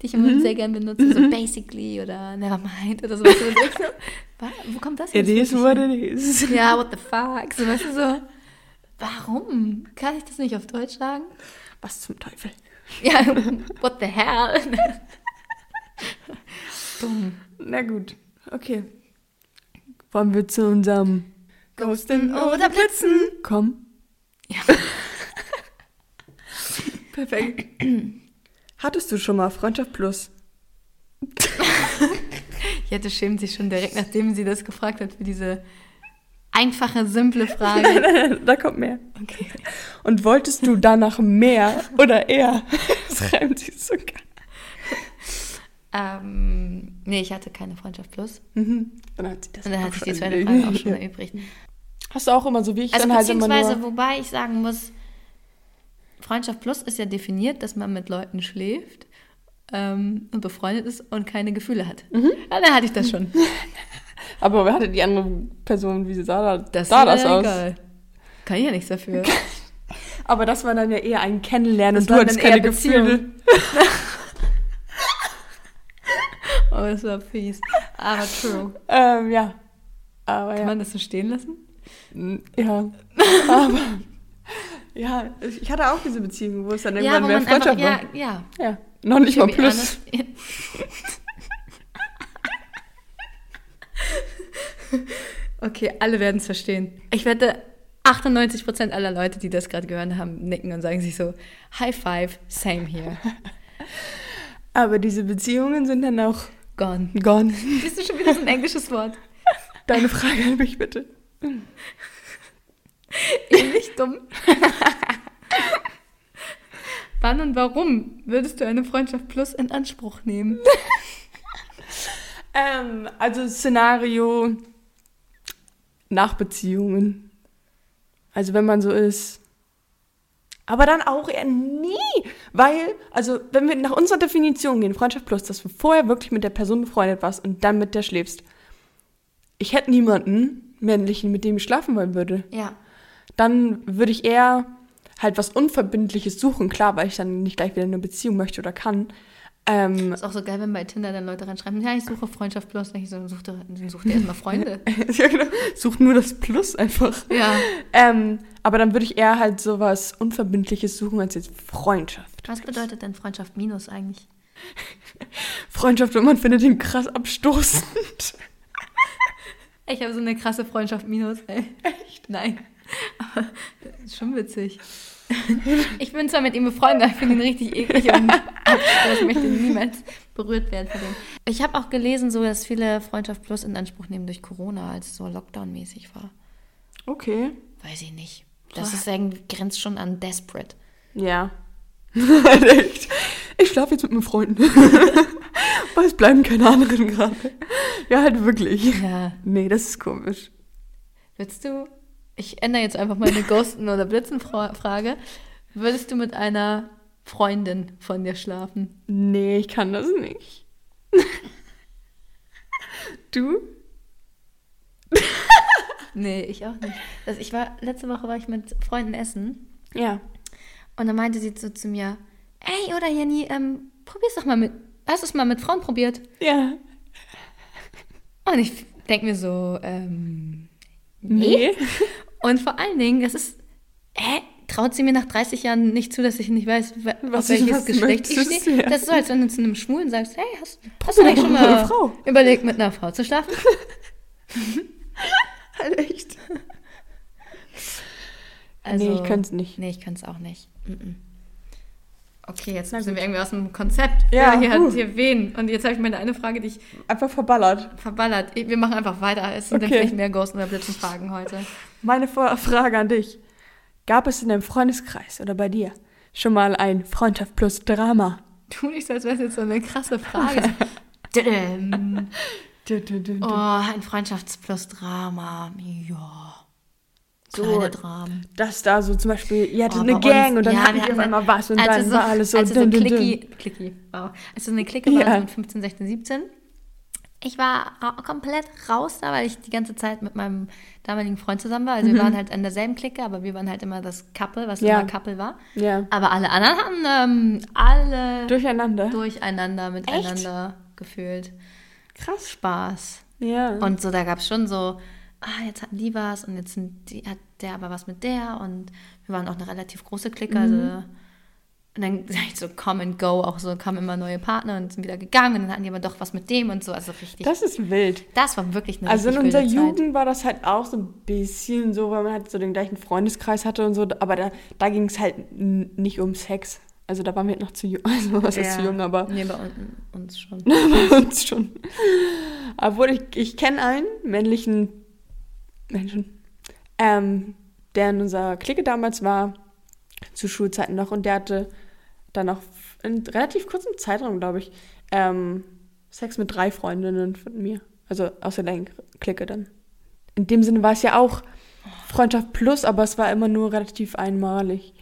die ich immer Mhm. sehr gerne benutze. So basically oder nevermind oder so, "Wa- wo kommt das It jetzt is wirklich what her?" it is. Ja, what the fuck? So, weißt du, so, warum? Kann ich das nicht auf Deutsch sagen? Was zum Teufel? Ja, what the hell? Dumm. Na gut, okay. Wollen wir zu unserem Ghosten oder Blitzen? kommen? Ja. Perfekt. Hattest du schon mal Freundschaft Plus? Jette schämt sich schon direkt, nachdem sie das gefragt hat, für diese einfache, simple Frage. da kommt mehr. Okay. Und wolltest du danach mehr oder eher? Das reimt sich so geil. Ähm, nee, ich hatte keine Freundschaft plus. Mhm. Dann hat sie das Und dann auch hatte ich die zweite. Frage auch schon erübrigt. Hast du auch immer so wie ich Also dann halt immer beziehungsweise, nur... wobei ich sagen muss, Freundschaft plus ist ja definiert, dass man mit Leuten schläft ähm, und befreundet ist und keine Gefühle hat. Mhm. Ja, dann hatte ich das schon. Aber wer hatte die andere Person, wie sah da, Das sah das aus? egal. Kann ich ja nichts dafür. Aber das war dann ja eher ein Kennenlernen Das und du hattest keine Gefühle. Beziehung. Oh, das war fies. Aber true. Ähm, ja. Aber Kann ja. man das so stehen lassen? Ja. Aber... Ja, ich hatte auch diese Beziehung, wo es dann irgendwann mehr Freundschaft ja, war. ja. Ja. Noch nicht mal plus. honest, Okay, alle werden es verstehen. Ich wette, 98% aller Leute, die das gerade gehört haben, nicken und sagen sich so, High Five, same here. Aber diese Beziehungen sind dann auch Gone. gone. Siehst du schon wieder so ein englisches Wort? Deine Frage an mich bitte. Ähnlich dumm. Wann und warum würdest du eine Freundschaft plus in Anspruch nehmen? Ähm, also Szenario nach Beziehungen. Also wenn man so ist. Aber dann auch eher nie. Weil, also wenn wir nach unserer Definition gehen, Freundschaft plus, dass du vorher wirklich mit der Person befreundet warst und dann mit der schläfst. Ich hätte niemanden männlichen, mit dem ich schlafen wollen würde. Ja. Dann würde ich eher halt was Unverbindliches suchen. Klar, weil ich dann nicht gleich wieder eine Beziehung möchte oder kann. Ähm, Ist auch so geil, wenn bei Tinder dann Leute reinschreiben, ja, ich suche Freundschaft plus. Ich so, such dann such dir erstmal Freunde. ja, genau. Such nur das Plus einfach. ja. Ähm, aber dann würde ich eher halt sowas Unverbindliches suchen als jetzt Freundschaft. Was bedeutet denn Freundschaft minus eigentlich? Freundschaft, wenn man findet ihn krass abstoßend. Ich habe so eine krasse Freundschaft minus, ey. Echt? Nein. Aber schon witzig. Ich bin zwar mit ihm befreundet, aber ich finde ihn richtig eklig und ich möchte niemals berührt werden von dem. Ich habe auch gelesen, so dass viele Freundschaft Plus in Anspruch nehmen durch Corona, als es so Lockdown-mäßig war. Okay. Weiß ich nicht. Das ist irgendwie, grenzt schon an desperate. Ja. Halt echt. Ich schlafe jetzt mit meinen Freunden. Weil es bleiben keine anderen gerade. Ja, halt wirklich. Ja. Nee, das ist komisch. Würdest du, ich ändere jetzt einfach meine Ghosten- oder Blitzenfrage, würdest du mit einer Freundin von dir schlafen? Nee, ich kann das nicht. du? Nee, ich auch nicht. Also ich war, letzte Woche war ich mit Freunden essen Ja. und dann meinte sie so zu mir, ey, oder Jenny, ähm, probier's doch mal mit, hast du es mal mit Frauen probiert? Ja. Und ich denke mir so, ähm, Nee. Und vor allen Dingen, das ist, hä? Traut sie mir nach 30 Jahren nicht zu, dass ich nicht weiß, wa- Was welches Geschlecht ich stehe? ja. Das ist so, als wenn du zu einem Schwulen sagst, hey, hast, hast du eigentlich schon mal überlegt, mit einer Frau zu schlafen? Halt echt. Also, nee, ich könnte es nicht. Nee, ich kann es auch nicht. Mm-mm. Okay, jetzt sind wir irgendwie aus dem Konzept. Ja, hier uh. hat hier wen. Und jetzt habe ich meine eine Frage, die ich Einfach verballert. verballert. Wir machen einfach weiter. Es sind dann Okay. vielleicht mehr Ghost- oder Blitzenfragen heute. Meine Frage an dich. Gab es in deinem Freundeskreis oder bei dir schon mal ein Freundschaft plus Drama? Tu nicht so, als wäre es jetzt so eine krasse Frage. Oh, ein Freundschafts plus Drama. Ja. So, Dramen. Dass da so zum Beispiel, ihr hattet Oh, eine Gang uns- und dann ja, hatten wir die auf einmal was und als dann wir war alles so. Als wir so dun, clicky, dun. clicky, wow. Als wir so eine Clique Ja. so mit 15, 16, 17. Ich war komplett raus da, weil ich die ganze Zeit mit meinem damaligen Freund zusammen war. Also wir waren halt in derselben Clique, aber wir waren halt immer das Couple, was Mhm. Ja. immer Couple war. Ja. Aber alle anderen haben ähm, alle Durcheinander. durcheinander, miteinander gefühlt. Krass. Spaß. Ja. Und so, da gab es schon so, ah, jetzt hatten die was und jetzt die, hat der aber was mit der und wir waren auch eine relativ große Clique, also Mhm. und dann sag ich so come and go, auch so kamen immer neue Partner und sind wieder gegangen und dann hatten die aber doch was mit dem und so, also richtig. Das, das ist wild. war wirklich eine Also in unserer Zeit. Jugend war das halt auch so ein bisschen so, weil man halt so den gleichen Freundeskreis hatte und so, aber da, da ging es halt nicht um Sex. Also da waren wir noch zu jung, also was ist zu jung, aber Nee, bei un- uns schon. bei uns schon. Obwohl ich, ich kenne einen männlichen Menschen, ähm, der in unserer Clique damals war, zu Schulzeiten noch, und der hatte dann auch in relativ kurzem Zeitraum, glaube ich, ähm, Sex mit drei Freundinnen von mir. Also aus der gleichen Clique dann. In dem Sinne war es ja auch Freundschaft plus, aber es war immer nur relativ einmalig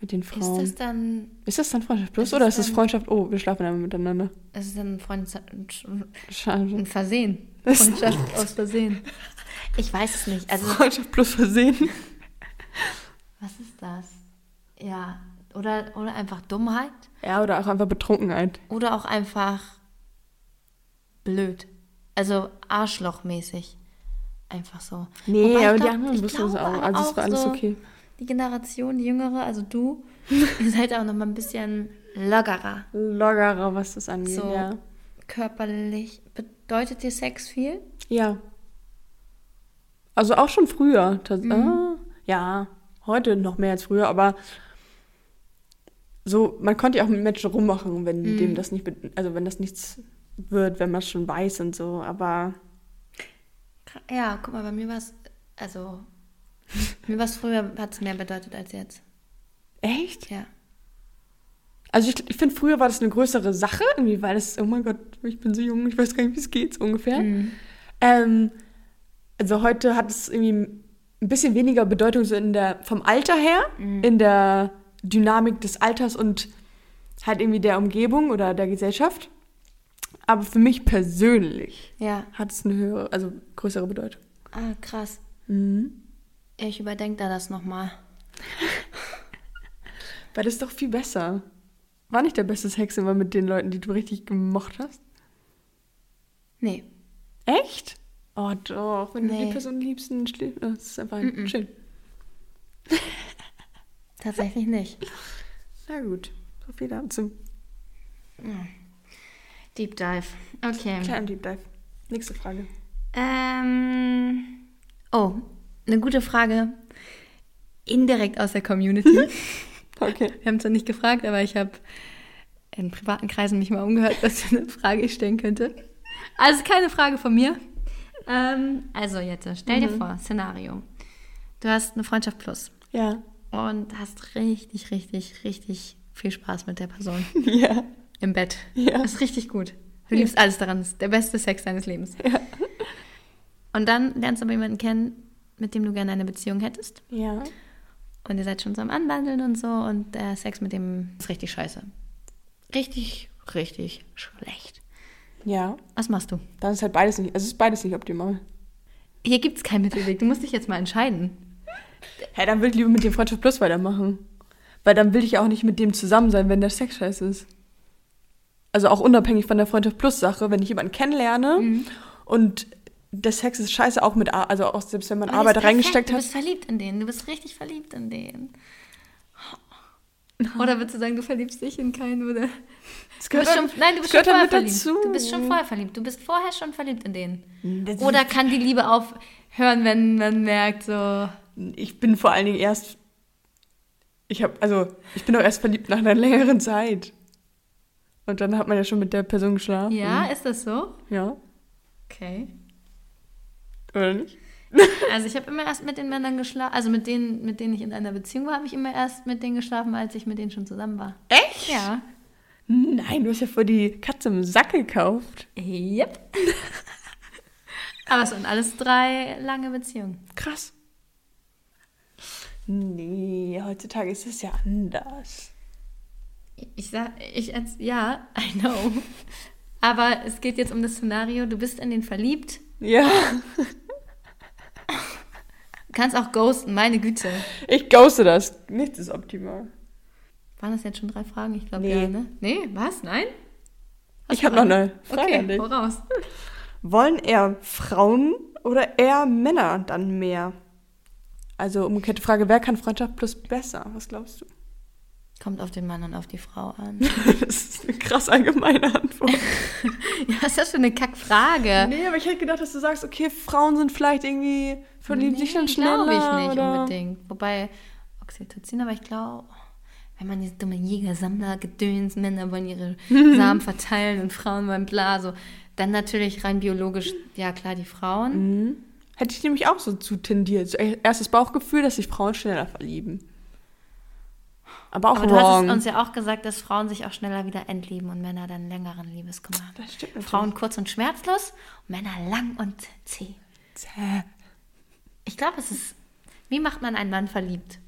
mit den Ist Frauen. das dann, Ist das dann Freundschaft plus Ist oder ist es dann- Freundschaft? Oh, wir schlafen einmal miteinander. ist es dann ein Freund, Schade. ein Versehen? Freundschaft aus Versehen. Ich weiß es nicht. Also, Freundschaft plus Versehen. was ist das? Ja, oder, oder einfach Dummheit Ja, oder auch einfach Betrunkenheit. oder auch einfach blöd. Also arschlochmäßig. Einfach so. Nee, Wobei aber die glaub- anderen ich wussten es auch. Also auch war alles so- okay. Die Generation, die jüngere, also du, ihr seid auch noch mal ein bisschen lockerer. Lockerer, was das angeht, So. ja. Körperlich. Bedeutet dir Sex viel? Ja. Also auch schon früher. Das, Mhm. ah, ja, heute noch mehr als früher, aber so, man konnte ja auch mit Menschen rummachen, wenn Mhm. dem das nicht, also wenn das nichts wird, wenn man es schon weiß und so, aber Ja, guck mal, bei mir war es, also, mir war es früher, hat es mehr bedeutet als jetzt. echt? Ja. Also ich, ich finde, früher war das eine größere Sache, irgendwie, weil es, oh mein Gott, ich bin so jung, ich weiß gar nicht, wie es geht, so ungefähr. Mhm. Ähm, also heute hat es irgendwie ein bisschen weniger Bedeutung so in der, vom Alter her, Mhm. in der Dynamik des Alters und halt irgendwie der Umgebung oder der Gesellschaft. Aber für mich persönlich Ja. hat es eine höhere, also größere Bedeutung. Ah, krass. Mhm. Ich überdenke da das nochmal. Weil das ist doch viel besser. War nicht der beste Sex immer mit den Leuten, die du richtig gemocht hast? Nee. Echt? Oh doch, wenn du Nee. die Person liebst, dann schläft das ist einfach Mhm. schön. Tatsächlich nicht. Na gut, so viel dazu. Deep Dive. Okay. Kleiner Deep Dive. Nächste Frage. Ähm, oh, eine gute Frage. Indirekt aus der Community. Okay. Wir haben zwar nicht gefragt, aber ich habe in privaten Kreisen mich mal umgehört, was für eine Frage ich stellen könnte. Also keine Frage von mir. Ähm, also jetzt, stell dir vor, Szenario. Du hast eine Freundschaft plus Ja. und hast richtig, richtig, richtig viel Spaß mit der Person Ja. im Bett. Ja. Das ist richtig gut. Du liebst alles daran. Das ist der beste Sex deines Lebens. Ja. Und dann lernst du aber jemanden kennen, mit dem du gerne eine Beziehung hättest. Ja. Und ihr seid schon so am Anbandeln und so und der Sex mit dem ist richtig scheiße. Richtig, richtig schlecht. Ja. Was machst du? Dann ist halt beides nicht, also ist beides nicht optimal. Hier gibt es keinen Mittelweg. Du musst dich jetzt mal entscheiden. Hä, dann will ich lieber mit dem Freundschaft Plus weitermachen. Weil dann will ich auch nicht mit dem zusammen sein, wenn der Sex scheiße ist. Also auch unabhängig von der Freundschaft Plus Sache, wenn ich jemanden kennenlerne und der Sex ist scheiße, auch mit, also auch selbst wenn man Aber Arbeit reingesteckt Du hat. bist verliebt in den. Du bist richtig verliebt in den. Oder würdest du sagen, du verliebst dich in keinen? Oder? Das Du bist schon, nein, du bist schon gehört vorher verliebt. dazu. Du bist schon vorher verliebt. Du bist vorher schon verliebt in den. Das- Oder kann die Liebe aufhören, wenn man merkt, so. Ich bin vor allen Dingen erst. Ich habe, also, ich bin doch erst verliebt nach einer längeren Zeit. Und dann hat man ja schon mit der Person geschlafen. Ja, ist das so? Ja. Okay. Oder nicht? Also ich habe immer erst mit den Männern geschlafen, also mit denen, mit denen ich in einer Beziehung war, habe ich immer erst mit denen geschlafen, als ich mit denen schon zusammen war. Echt? Ja. Nein, du hast ja vor die Katze im Sack gekauft. Yep. Aber es waren alles drei lange Beziehungen. Krass. Nee, heutzutage ist es ja anders. Ich sag, ich als, ja, I know. Aber es geht jetzt um das Szenario, du bist in den verliebt, Ja, kannst auch ghosten, meine Güte. ich ghoste das. Nichts ist optimal. Waren das jetzt schon drei Fragen? Ich glaube Nee. ja, ne? Nee, was? Nein? Ich habe noch eine Frage Okay, an dich. voraus. Wollen eher Frauen oder eher Männer dann mehr? Also umgekehrte Frage, wer kann Freundschaft plus besser? Was glaubst du? Kommt auf den Mann und auf die Frau an. Das ist eine krass allgemeine Antwort. ja, was ist das für eine Kackfrage? nee, aber ich hätte gedacht, dass du sagst, okay, Frauen sind vielleicht irgendwie verlieben sich dann schneller. glaube ich nicht oder? unbedingt. Wobei Oxytocin, aber ich glaube, wenn man diese dumme Jäger-Sammler-Gedöns, Männer wollen ihre Samen verteilen und Frauen wollen bla, so. Dann natürlich rein biologisch, ja klar, die Frauen. Hätte ich nämlich auch so zu tendiert. So, erstes Bauchgefühl, dass sich Frauen schneller verlieben. Aber auch Aber du hattest wrong. uns ja auch gesagt, dass Frauen sich auch schneller wieder entlieben und Männer dann längeren Liebeskummer haben. das stimmt natürlich. Frauen kurz und schmerzlos, Männer lang und zäh. Zäh. Ich glaube, es ist. Wie macht man einen Mann verliebt?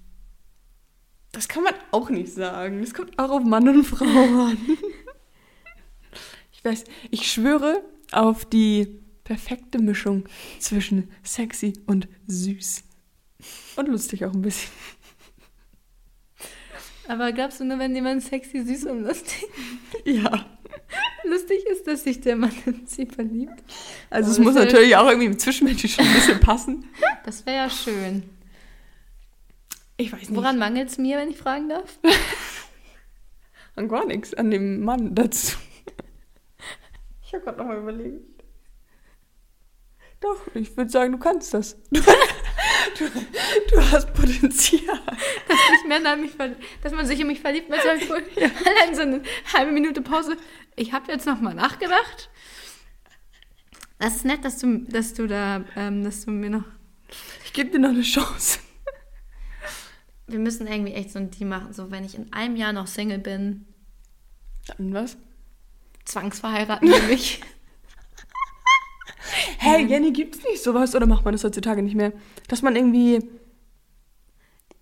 Das kann man auch nicht sagen. Das kommt auch auf Mann und Frau an. Ich weiß, ich schwöre auf die perfekte Mischung zwischen sexy und süß. Und lustig auch ein bisschen. Aber glaubst du nur, wenn jemand sexy, süß und lustig, Ja. lustig ist, dass sich der Mann in sie verliebt? Also es muss natürlich auch irgendwie im Zwischenmenschlichen ein bisschen passen. Das wäre ja schön. Ich weiß nicht. Woran mangelt es mir, wenn ich fragen darf? An gar nichts, an dem Mann dazu. Ich habe gerade nochmal überlegt. Doch, ich würde sagen, du kannst das. Du, du hast Potenzial. Dass, sich Männer mich dass man sich in mich verliebt, mit solchen allein so eine halbe Minute Pause. Ich habe jetzt nochmal nachgedacht. Das ist nett, dass du, dass du da, ähm, dass du mir noch. Ich gebe dir noch eine Chance. Wir müssen irgendwie echt so ein Team machen. So, wenn ich in einem Jahr noch Single bin, Dann was? zwangsverheiraten wir mich. Hey, Jenny, gibt's nicht sowas? Oder macht man das heutzutage nicht mehr? Dass man irgendwie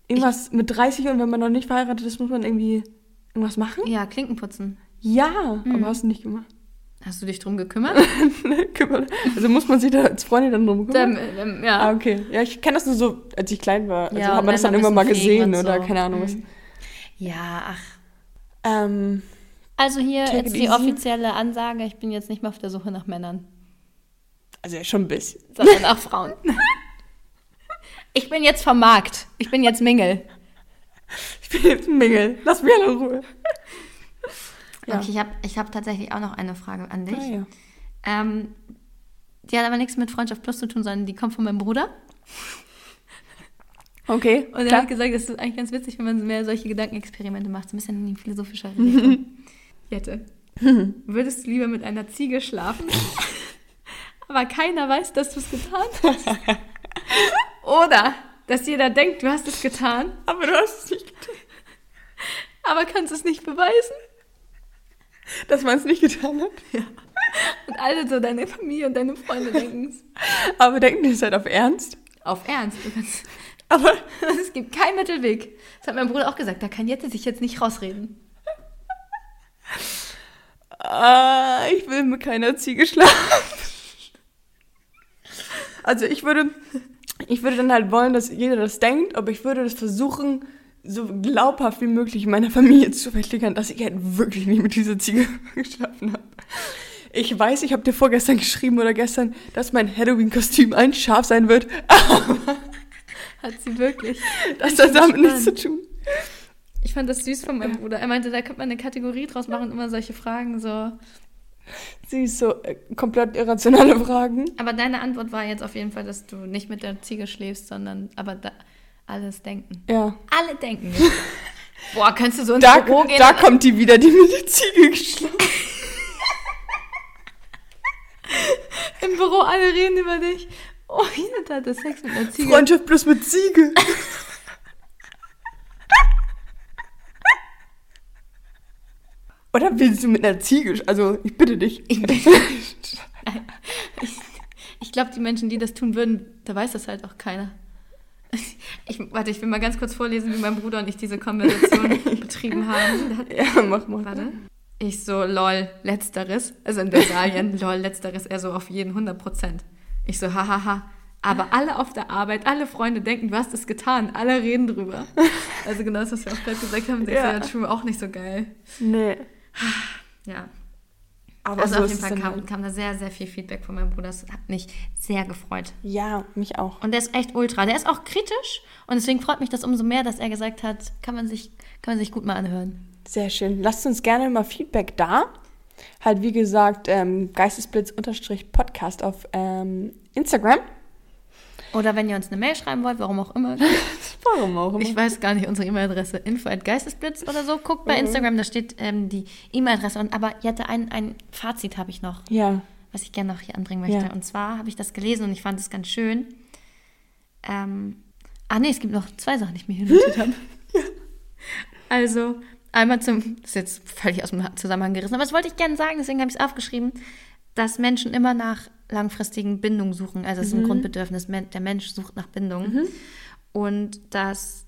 irgendwas mit 30 und wenn man noch nicht verheiratet ist, muss man irgendwie irgendwas machen? Ja, Klinken putzen. Ja, aber hast du nicht gemacht. Hast du dich drum gekümmert? Also muss man sich da als Freundin dann drum kümmern? Dann, ähm, Ah, ja. okay. Ja, ich kenne das nur so, als ich klein war. Also Ja, hat man das dann irgendwann mal gesehen und oder so. keine Ahnung was. Mhm. Ja, ach. Ähm, Also hier jetzt it die offizielle Ansage. Ich bin jetzt nicht mehr auf der Suche nach Männern, also ja, schon ein bisschen. sondern nach Frauen. Ich bin jetzt vom Markt. Ich bin jetzt Mingle. Ich bin jetzt Mingel. Lass mich in Ruhe. Ja. Okay, ich habe ich hab tatsächlich auch noch eine Frage an dich. Ah, ja. ähm, die hat aber nichts mit Freundschaft Plus zu tun, sondern die kommt von meinem Bruder. Okay, Und er klar. hat gesagt, das ist eigentlich ganz witzig, wenn man mehr solche Gedankenexperimente macht, so ein bisschen in die philosophische Richtung. Jette, würdest du lieber mit einer Ziege schlafen, aber keiner weiß, dass du es getan hast? Oder dass jeder denkt, du hast es getan, Aber du hast es nicht getan. aber kannst es nicht beweisen? Dass man es nicht getan hat. Und alle so, deine Familie und deine Freunde denken es. Aber denken die es halt auf Ernst? Auf Ernst, Aber es gibt keinen Mittelweg. Das hat mein Bruder auch gesagt, da kann Jette sich jetzt nicht rausreden. ah, ich will mit keiner Ziege schlafen. Also ich würde, ich würde dann halt wollen, dass jeder das denkt, aber ich würde das versuchen, so glaubhaft wie möglich meiner Familie zu verklickern, dass ich halt wirklich nicht mit dieser Ziege geschlafen habe. Ich weiß, ich habe dir vorgestern geschrieben oder gestern, dass mein Halloween-Kostüm ein Schaf sein wird. Hat sie wirklich. Das hat damit nichts zu tun. Ich fand das süß von meinem Bruder. Er meinte, da könnte man eine Kategorie draus machen, immer solche Fragen so. Sie ist so äh, komplett irrationale Fragen. Aber deine Antwort war jetzt auf jeden Fall, dass du nicht mit der Ziege schläfst, sondern aber da, alles denken. Ja. Alle denken. Boah, kannst du so ins Da, Büro gehen? da kommt die wieder, die mit der Ziege geschlafen Im Büro alle reden über dich. Oh, jeder hatte Sex mit einer Ziege. Freundschaft plus mit Ziege. Oder willst du mit einer Ziege? Also, ich bitte dich. Ich, ich, ich glaube, die Menschen, die das tun würden, da weiß das halt auch keiner. Ich, warte, ich will mal ganz kurz vorlesen, wie mein Bruder und ich diese Konversation betrieben haben. Ja, mach mal. Warte. Ich so, lol, letzteres. Also in Bulgarien, lol, letzteres, er so auf jeden 100 Prozent. Ich so, hahaha. Aber alle auf der Arbeit, alle Freunde denken, du hast es getan. Alle reden drüber. Also genau das, was wir auch gerade gesagt haben. Ja. so, ja, true, auch nicht so geil. Nee. Ja. Aber Also so auf jeden Fall kam, halt. kam da sehr, sehr viel Feedback von meinem Bruder. Das hat mich sehr gefreut. Ja, mich auch. Und der ist echt ultra. Der ist auch kritisch. Und deswegen freut mich das umso mehr, dass er gesagt hat, kann man sich, kann man sich gut mal anhören. Sehr schön. Lasst uns gerne mal Feedback da. Halt, wie gesagt, ähm, Geistesblitz-Podcast auf ähm, Instagram. Oder wenn ihr uns eine Mail schreiben wollt, warum auch immer. Warum auch immer. Ich weiß gar nicht unsere E-Mail-Adresse. Info at Geistesblitz oder so. Guckt bei Instagram, da steht ähm, die E-Mail-Adresse. Und Aber Jette, ein, ein Fazit habe ich noch, ja. was ich gerne noch hier anbringen möchte. Ja. Und zwar habe ich das gelesen und ich fand es ganz schön. Ähm, ah nee, es gibt noch zwei Sachen, die ich mir hier notiert habe. Also, einmal zum, das ist jetzt völlig aus dem Zusammenhang gerissen, aber das wollte ich gerne sagen, deswegen habe ich es aufgeschrieben, dass Menschen immer nach langfristigen Bindungen suchen. Also es ist ein Grundbedürfnis, Men- der Mensch sucht nach Bindung. Und dass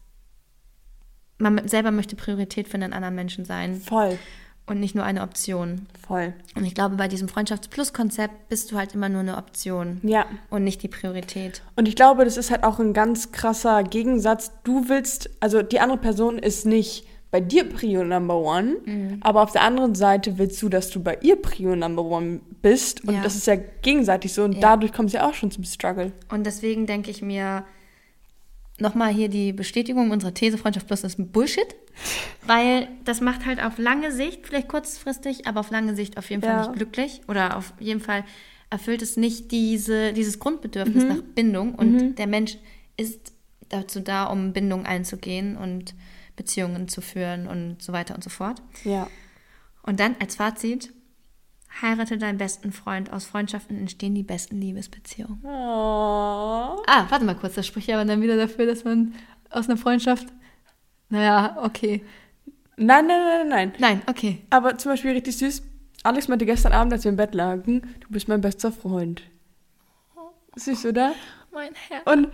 man selber möchte Priorität für einen anderen Menschen sein Voll. und nicht nur eine Option. Voll. Und ich glaube, bei diesem Freundschafts-Plus-Konzept bist du halt immer nur eine Option Ja. und nicht die Priorität. Und ich glaube, das ist halt auch ein ganz krasser Gegensatz. Du willst, also die andere Person ist nicht bei dir Prio Number One, Mhm. aber auf der anderen Seite willst du, dass du bei ihr Prio Number One bist. Und Ja. das ist ja gegenseitig so. Und Ja. dadurch kommt es ja auch schon zum Struggle. Und deswegen denke ich mir, nochmal hier die Bestätigung unserer These, Freundschaft plus ist Bullshit. Weil das macht halt auf lange Sicht, vielleicht kurzfristig, aber auf lange Sicht auf jeden Fall Ja. nicht glücklich. Oder auf jeden Fall erfüllt es nicht diese, dieses Grundbedürfnis nach Bindung. Und der Mensch ist dazu da, um Bindung einzugehen und Beziehungen zu führen und so weiter und so fort. Ja. Und dann als Fazit, heirate deinen besten Freund. Aus Freundschaften entstehen die besten Liebesbeziehungen. Oh. Ah, warte mal kurz, das spricht ja aber dann wieder dafür, dass man aus einer Freundschaft. Naja, okay. Nein, nein, nein, nein. Nein, okay. Aber zum Beispiel richtig süß. Alex meinte gestern Abend, als wir im Bett lagen, du bist mein bester Freund. Süß, oder? Mein Herz. Und,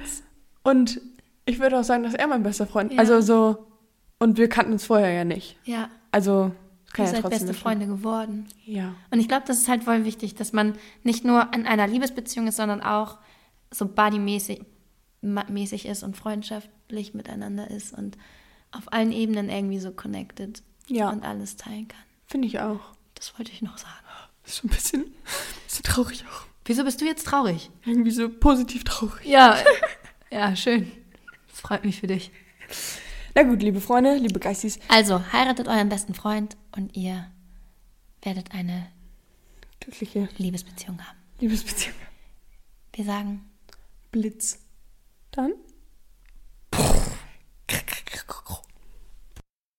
und ich würde auch sagen, dass er mein bester Freund Ja. Also so. Und wir kannten uns vorher ja nicht. Ja, Also, kann ihr ja seid beste Freunde geworden. Ja. Und ich glaube, das ist halt voll wichtig, dass man nicht nur in einer Liebesbeziehung ist, sondern auch so bodymäßig mäßig ist und freundschaftlich miteinander ist und auf allen Ebenen irgendwie so connected Ja. und alles teilen kann. Finde ich auch. Das wollte ich noch sagen. Ist schon ein bisschen, bisschen traurig auch. Wieso bist du jetzt traurig? Irgendwie so positiv traurig. Ja, ja, schön. Das freut mich für dich. Na gut, liebe Freunde, liebe Geistis. Also, heiratet euren besten Freund und ihr werdet eine glückliche Liebesbeziehung haben. Liebesbeziehung. Wir sagen Blitz. Dann. Puh.